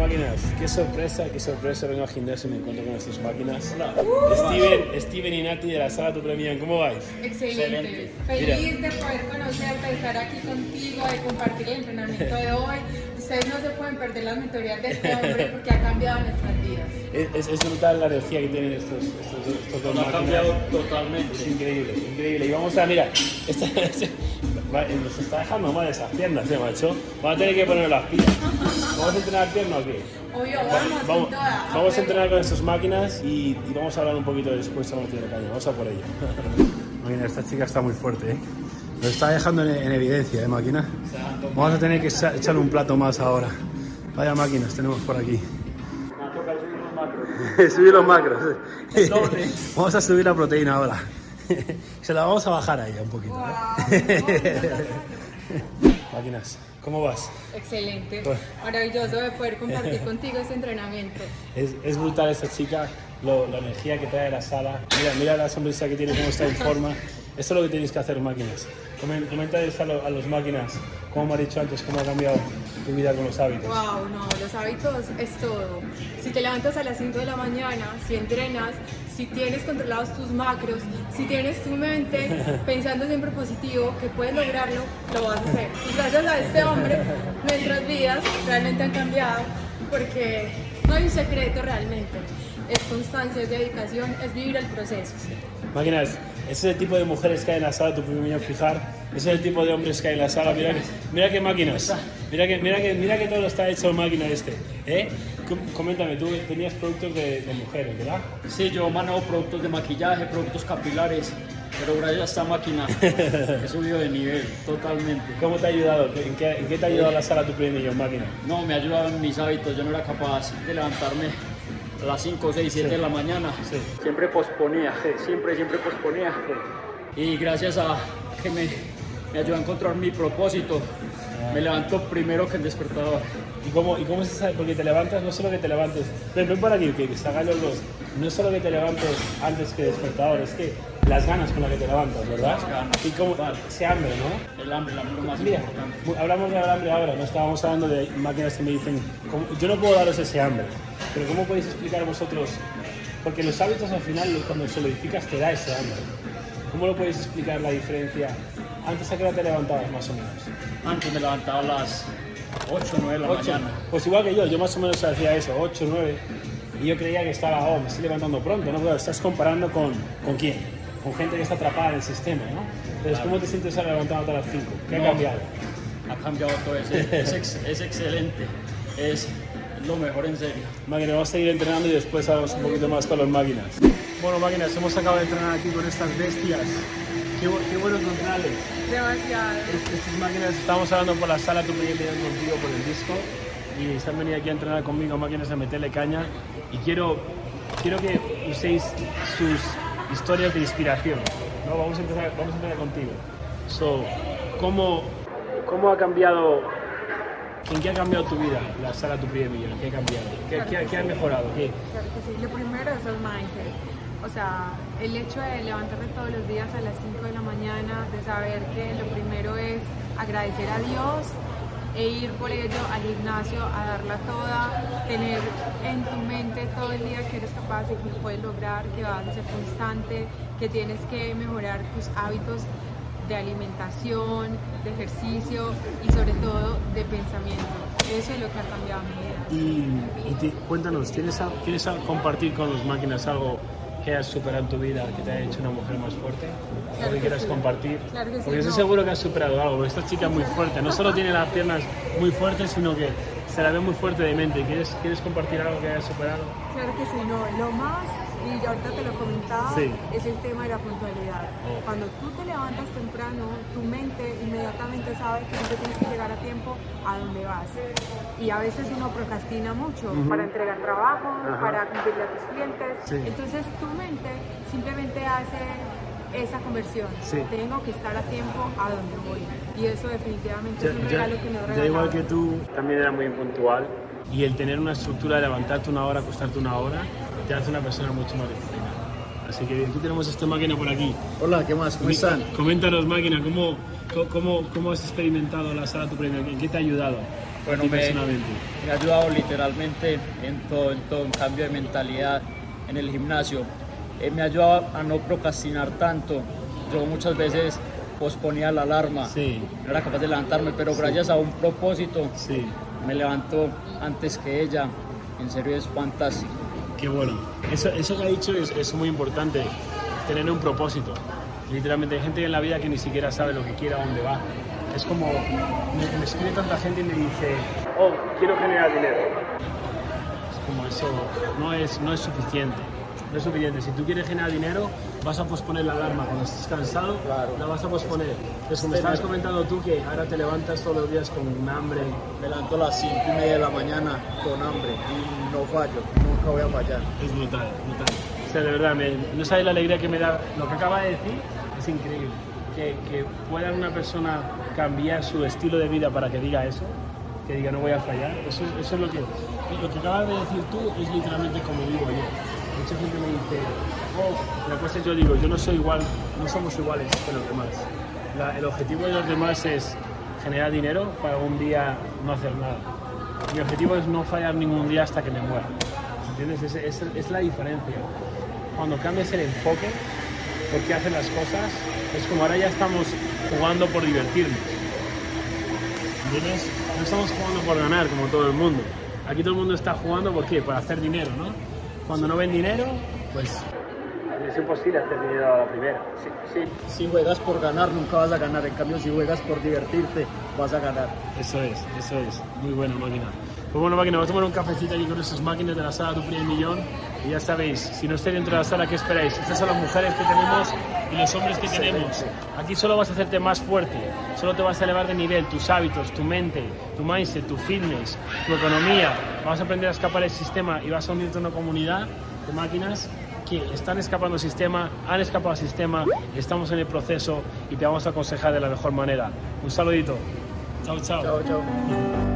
máquinas, qué sorpresa, qué sorpresa. Vengo al gimnasio y me encuentro con estas máquinas. Steven, Steven y Nati de la sala Tu Premian, ¿cómo vais? Excelente. Feliz de poder conocerte, de estar aquí contigo, de compartir el entrenamiento de hoy. Ustedes no se pueden perder las mentorías de este hombre porque ha cambiado nuestras vidas. Es, es brutal la energía que tienen estos, estos, dos- estos dos Nos ha máquinas. cambiado totalmente. Es increíble, increíble. Y vamos a, mira, esta, va- nos está dejando mal esas piernas, eh, macho. Vamos a tener que poner las pilas. ¿Vamos a entrenar pierna o qué? Obvio, Va- vamos, vamos, toda. vamos a entrenar con estas máquinas y, y vamos a hablar un poquito después a de caña. Vamos a por ello. Mira, esta chica está muy fuerte, ¿eh? Nos está dejando en, en evidencia, ¿eh, máquina? Vamos a tener que echa- echarle un plato más ahora. Vaya máquinas tenemos por aquí. Me ha tocado subir los macros. subir los macros. vamos a subir la proteína ahora. Se la vamos a bajar a ella un poquito. ¿eh? Máquinas, ¿cómo vas? Excelente. Pues- Maravilloso de poder compartir contigo este entrenamiento. Es, es brutal esta chica, lo- la energía que trae a la sala. Mira, mira la sonrisa que tiene, cómo está en forma. Esto es lo que tenéis que hacer, máquinas. Comen- Comenta a, lo- a los máquinas, como me has dicho antes, cómo ha cambiado tu vida con los hábitos. Wow, no, los hábitos es todo. Si te levantas a las 5 de la mañana, si entrenas, si tienes controlados tus macros, si tienes tu mente pensando siempre positivo, que puedes lograrlo, lo vas a hacer. Y gracias a este hombre, nuestras vidas realmente han cambiado porque no hay un secreto realmente. Es constancia, es dedicación, es vivir el proceso. Máquinas, ese es el tipo de mujeres que hay en la sala, tu primer fijar. Ese es el tipo de hombres que hay en la sala. Mira, que- mira qué máquinas. Mira que, mira, que, mira que todo está hecho en máquina este. ¿eh? Com- Coméntame, tú tenías productos de, de mujeres, ¿verdad? Sí, yo manejo productos de maquillaje, productos capilares, pero gracias a esta máquina he subido de nivel totalmente. ¿Cómo te ha ayudado? ¿En qué, en qué te ha ayudado la sala tu primer millón máquina? No, me ha ayudado en mis hábitos, yo no era capaz de levantarme a las 5, 6, 7 de la mañana. Sí. Siempre posponía, siempre, siempre posponía. Y gracias a que me, me ayudó a encontrar mi propósito, me levanto primero que el despertador. ¿Y cómo, ¿Y cómo se sabe? Porque te levantas, no solo que te levantes, ven, ven por aquí, que hagan los dos. No es solo que te levantes antes que despertador, es que las ganas con las que te levantas, ¿verdad? Las ganas, Y como total. ese hambre, ¿no? El hambre, el hambre es más Mira, importante. hablamos del hambre ahora, no estábamos hablando de máquinas que me dicen, ¿cómo- yo no puedo daros ese hambre, pero ¿cómo podéis explicar vosotros? Porque los hábitos al final, cuando solidificas, te da ese hambre. ¿Cómo lo podéis explicar la diferencia? Antes a qué hora te levantabas más o menos. Antes me levantaba a las 8, 9 de la Ocho. mañana. Pues igual que yo, yo más o menos hacía eso, 8, 9. Y yo creía que estaba, oh, me estoy levantando pronto, ¿no? Pero estás comparando con, ¿con quién? Con gente que está atrapada en el sistema, ¿no? Entonces, ¿cómo te sientes ahora levantándote a las 5? ¿Qué ha cambiado? Ha cambiado todo, es, es, es excelente, es lo mejor en serio. Máquina, vamos a seguir entrenando y después hablamos un poquito más con las máquinas. Bueno, máquinas, hemos acabado de entrenar aquí con estas bestias. Qué, qué bueno encontrarles. Demasiado. Estas máquinas, estamos hablando por la sala, tú pedías contigo por el disco y han venido aquí a entrenar conmigo, máquinas a meterle caña y quiero, quiero que uséis sus historias de inspiración. ¿no? Vamos, a empezar, vamos a empezar contigo. So, ¿cómo, ¿Cómo ha cambiado, en qué ha cambiado tu vida la sala Tu Primer Millón? ¿Qué ha cambiado? ¿Qué, qué, qué ha mejorado? ¿Qué? Claro que sí. Lo primero es el mindset. O sea, el hecho de levantarte todos los días a las 5 de la mañana, de saber que lo primero es agradecer a Dios e ir por ello al gimnasio a darla toda, tener en tu mente todo el día que eres capaz de que puedes lograr, que vas a ser constante, que tienes que mejorar tus hábitos de alimentación, de ejercicio y sobre todo de pensamiento. Eso es lo que ha cambiado mi vida. Y, y te- cuéntanos, ¿tienes, a- ¿quieres a- compartir con los máquinas algo que has superado en tu vida, que te haya hecho una mujer más fuerte? Claro ¿Algo que que quieras sí. compartir? Claro que sí, Porque estoy no. seguro que has superado algo, esta chica es muy fuerte, no solo tiene las piernas muy fuertes, sino que se la ve muy fuerte de mente. ¿Quieres, ¿quieres compartir algo que hayas superado? Claro que sí, no, lo más, y yo ahorita te lo comentaba, Sí. es el tema de la puntualidad. Oh. Cuando tú te levantas temprano, tu mente inmediatamente sabe que tú tienes que llegar a tiempo a donde vas. Y a veces uno procrastina mucho para entregar trabajo, Ajá. para cumplirle a tus clientes. Sí. Entonces tu mente simplemente hace esa conversión. Sí. Tengo que estar a tiempo a donde voy. Y eso definitivamente es un Ya- regalo ya- que me ha ya regalado. igual que tú, también era muy impuntual. Y el tener una estructura de levantarte una hora, acostarte una hora, te hace una persona mucho más disciplinada. Así que aquí tenemos esta máquina por aquí. Hola, ¿qué más? ¿Cómo están? Coméntanos, máquina, ¿cómo, cómo, cómo has experimentado la sala tu premio? ¿En qué te ha ayudado? Bueno, me, personalmente? me ha ayudado literalmente en todo, en todo, en cambio de mentalidad en el gimnasio. Eh, me ha ayudado a no procrastinar tanto. Yo muchas veces posponía la alarma, Sí. no era capaz de levantarme, pero gracias a un propósito Sí, me levanto antes que ella. En serio es fantástico. Qué bueno. Eso, que ha dicho es, es muy importante, tener un propósito. Literalmente hay gente en la vida que ni siquiera sabe lo que quiere, a dónde va. Es como, me, me escribe tanta gente y me dice, oh, quiero generar dinero. Es como eso, no es, no es suficiente. No es suficiente. Si tú quieres generar dinero, vas a posponer la alarma. Cuando estés cansado, Claro. la vas a posponer. Entonces, como estabas comentando tú, que ahora te levantas todos los días con hambre, Me levanto a las 5 y media de la mañana con hambre y no fallo, nunca voy a fallar. Es brutal, brutal. O sea, de verdad, me- no sabes la alegría que me da. Lo que acaba de decir es increíble. Que, que pueda una persona cambiar su estilo de vida para que diga eso, que diga no voy a fallar. Eso, es- eso es lo que. Lo que acabas de decir tú es literalmente como vivo yo. Mucha gente me dice, oh, la cosa es yo digo, yo no soy igual, no somos iguales que los demás. El objetivo de los demás es generar dinero para un día no hacer nada. Mi objetivo es no fallar ningún día hasta que me muera. ¿Entiendes? Es, es- es la diferencia. Cuando cambias el enfoque, por qué haces las cosas, es como ahora ya estamos jugando por divertirnos. ¿Entiendes? No estamos jugando por ganar como todo el mundo. Aquí todo el mundo está jugando por qué? Para hacer dinero, ¿no? Cuando no ven dinero, pues es imposible hacer dinero a la primera. Si, si juegas por ganar, nunca vas a ganar. En cambio, si juegas por divertirte, vas a ganar. Eso es, eso es. Muy buena máquina. Pues bueno, máquina, vamos a tomar un cafecito aquí con esas máquinas de la sala Tu Primer Millón. Y ya sabéis, si no estáis dentro de la sala, ¿qué esperáis? Estas son las mujeres que tenemos y los hombres que tenemos. Aquí solo vas a hacerte más fuerte, solo te vas a elevar de nivel, tus hábitos, tu mente, tu mindset, tu fitness, tu economía. Vas a aprender a escapar del sistema y vas a unirte a una comunidad de máquinas que están escapando del sistema, han escapado del sistema, estamos en el proceso y te vamos a aconsejar de la mejor manera. Un saludito. Chao, chao. Chao, chao.